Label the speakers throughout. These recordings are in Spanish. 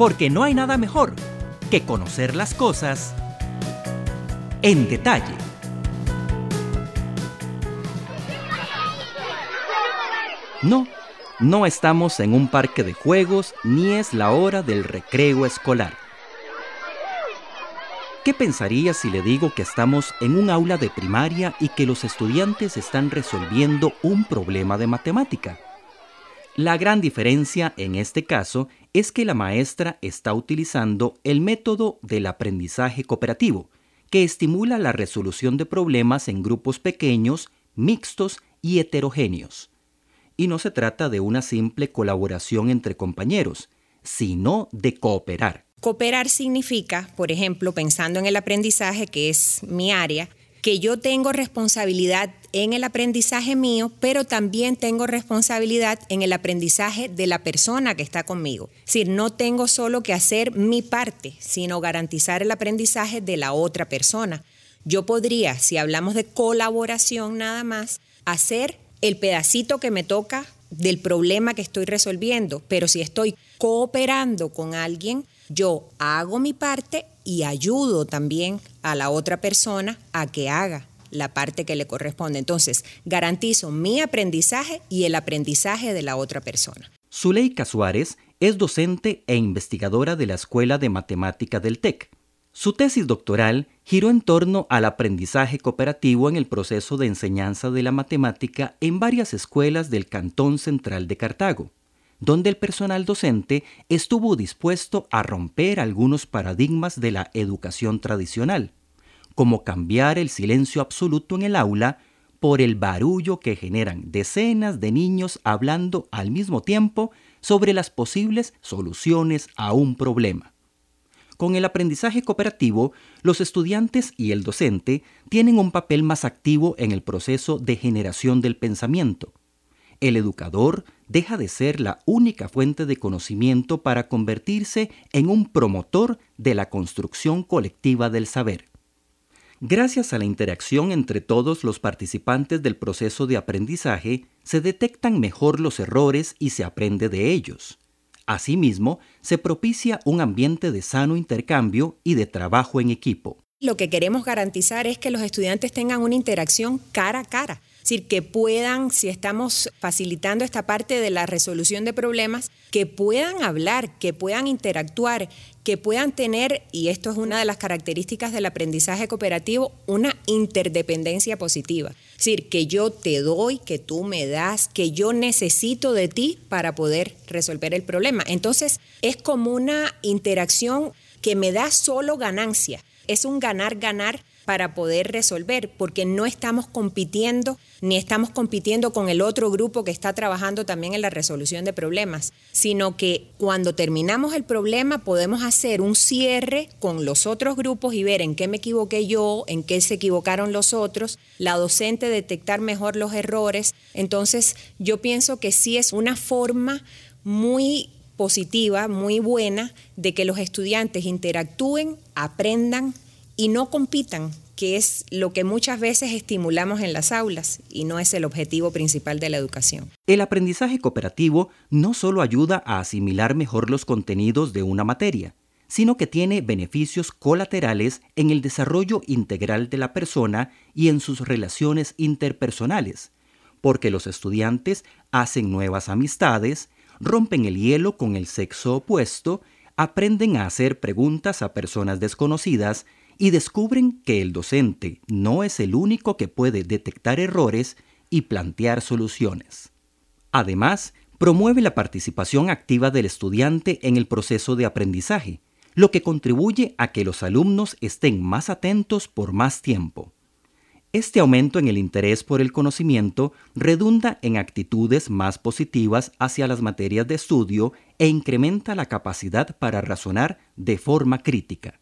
Speaker 1: porque no hay nada mejor que conocer las cosas en detalle. No, no estamos en un parque de juegos ni es la hora del recreo escolar. ¿Qué pensaría si le digo que estamos en un aula de primaria y que los estudiantes están resolviendo un problema de matemática? La gran diferencia en este caso es que la maestra está utilizando el método del aprendizaje cooperativo, que estimula la resolución de problemas en grupos pequeños, mixtos y heterogéneos. Y no se trata de una simple colaboración entre compañeros, sino de cooperar.
Speaker 2: Cooperar significa, por ejemplo, pensando en el aprendizaje, que es mi área, que yo tengo responsabilidad en el aprendizaje mío, pero también tengo responsabilidad en el aprendizaje de la persona que está conmigo. Es decir, no tengo solo que hacer mi parte, sino garantizar el aprendizaje de la otra persona. Yo podría, si hablamos de colaboración nada más, hacer el pedacito que me toca del problema que estoy resolviendo, pero si estoy cooperando con alguien, yo hago mi parte y ayudo también a la otra persona a que haga la parte que le corresponde. Entonces, garantizo mi aprendizaje y el aprendizaje de la otra persona.
Speaker 1: Zuleika Suárez es docente e investigadora de la Escuela de Matemática del TEC. Su tesis doctoral giró en torno al aprendizaje cooperativo en el proceso de enseñanza de la matemática en varias escuelas del Cantón Central de Cartago donde el personal docente estuvo dispuesto a romper algunos paradigmas de la educación tradicional, como cambiar el silencio absoluto en el aula por el barullo que generan decenas de niños hablando al mismo tiempo sobre las posibles soluciones a un problema. Con el aprendizaje cooperativo, los estudiantes y el docente tienen un papel más activo en el proceso de generación del pensamiento. El educador deja de ser la única fuente de conocimiento para convertirse en un promotor de la construcción colectiva del saber. Gracias a la interacción entre todos los participantes del proceso de aprendizaje, se detectan mejor los errores y se aprende de ellos. Asimismo, se propicia un ambiente de sano intercambio y de trabajo en equipo.
Speaker 2: Lo que queremos garantizar es que los estudiantes tengan una interacción cara a cara decir, que puedan, si estamos facilitando esta parte de la resolución de problemas, que puedan hablar, que puedan interactuar, que puedan tener, y esto es una de las características del aprendizaje cooperativo, una interdependencia positiva. Es decir, que yo te doy, que tú me das, que yo necesito de ti para poder resolver el problema. Entonces, es como una interacción que me da solo ganancia. Es un ganar-ganar para poder resolver, porque no estamos compitiendo ni estamos compitiendo con el otro grupo que está trabajando también en la resolución de problemas, sino que cuando terminamos el problema podemos hacer un cierre con los otros grupos y ver en qué me equivoqué yo, en qué se equivocaron los otros, la docente detectar mejor los errores. Entonces, yo pienso que sí es una forma muy positiva, muy buena, de que los estudiantes interactúen, aprendan, y no compitan, que es lo que muchas veces estimulamos en las aulas y no es el objetivo principal de la educación.
Speaker 1: El aprendizaje cooperativo no solo ayuda a asimilar mejor los contenidos de una materia, sino que tiene beneficios colaterales en el desarrollo integral de la persona y en sus relaciones interpersonales, porque los estudiantes hacen nuevas amistades, rompen el hielo con el sexo opuesto, aprenden a hacer preguntas a personas desconocidas y descubren que el docente no es el único que puede detectar errores y plantear soluciones. Además, promueve la participación activa del estudiante en el proceso de aprendizaje, lo que contribuye a que los alumnos estén más atentos por más tiempo. Este aumento en el interés por el conocimiento redunda en actitudes más positivas hacia las materias de estudio e incrementa la capacidad para razonar de forma crítica.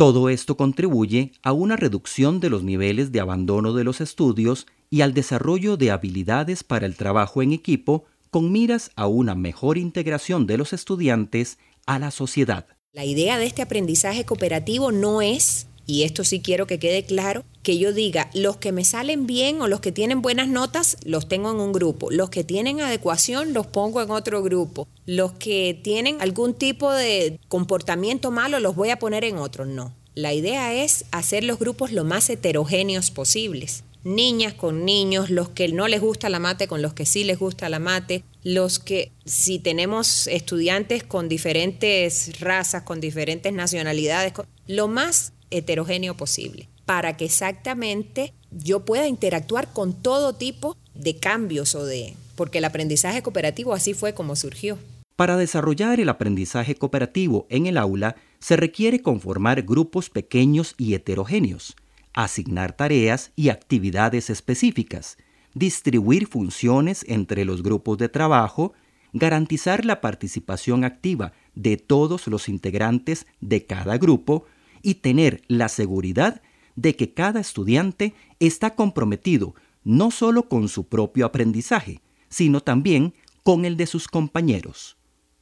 Speaker 1: Todo esto contribuye a una reducción de los niveles de abandono de los estudios y al desarrollo de habilidades para el trabajo en equipo con miras a una mejor integración de los estudiantes a la sociedad.
Speaker 2: La idea de este aprendizaje cooperativo no es y esto sí quiero que quede claro, que yo diga, los que me salen bien o los que tienen buenas notas, los tengo en un grupo, los que tienen adecuación, los pongo en otro grupo, los que tienen algún tipo de comportamiento malo, los voy a poner en otro, no. La idea es hacer los grupos lo más heterogéneos posibles. Niñas con niños, los que no les gusta la mate con los que sí les gusta la mate, los que si tenemos estudiantes con diferentes razas, con diferentes nacionalidades, lo más heterogéneo posible, para que exactamente yo pueda interactuar con todo tipo de cambios o de... porque el aprendizaje cooperativo así fue como surgió.
Speaker 1: Para desarrollar el aprendizaje cooperativo en el aula, se requiere conformar grupos pequeños y heterogéneos, asignar tareas y actividades específicas, distribuir funciones entre los grupos de trabajo, garantizar la participación activa de todos los integrantes de cada grupo y tener la seguridad de que cada estudiante está comprometido no solo con su propio aprendizaje, sino también con el de sus compañeros.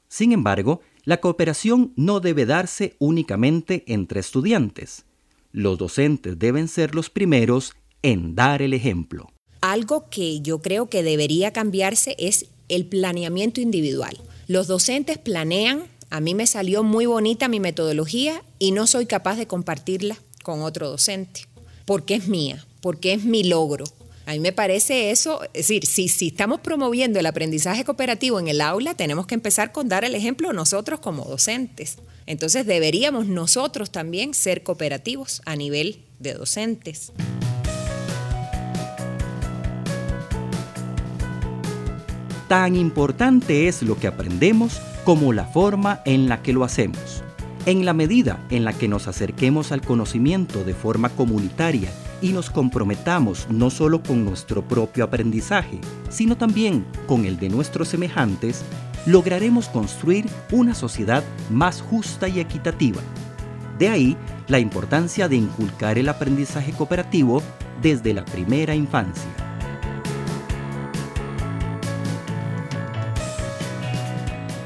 Speaker 1: Sin embargo, la cooperación no debe darse únicamente entre estudiantes. Los docentes deben ser los primeros en dar el ejemplo.
Speaker 2: Algo que yo creo que debería cambiarse es el planeamiento individual. Los docentes planean a mí me salió muy bonita mi metodología y no soy capaz de compartirla con otro docente, porque es mía, porque es mi logro. A mí me parece eso, es decir, si, si estamos promoviendo el aprendizaje cooperativo en el aula, tenemos que empezar con dar el ejemplo nosotros como docentes. Entonces deberíamos nosotros también ser cooperativos a nivel de docentes.
Speaker 1: Tan importante es lo que aprendemos como la forma en la que lo hacemos. En la medida en la que nos acerquemos al conocimiento de forma comunitaria y nos comprometamos no solo con nuestro propio aprendizaje, sino también con el de nuestros semejantes, lograremos construir una sociedad más justa y equitativa. De ahí la importancia de inculcar el aprendizaje cooperativo desde la primera infancia.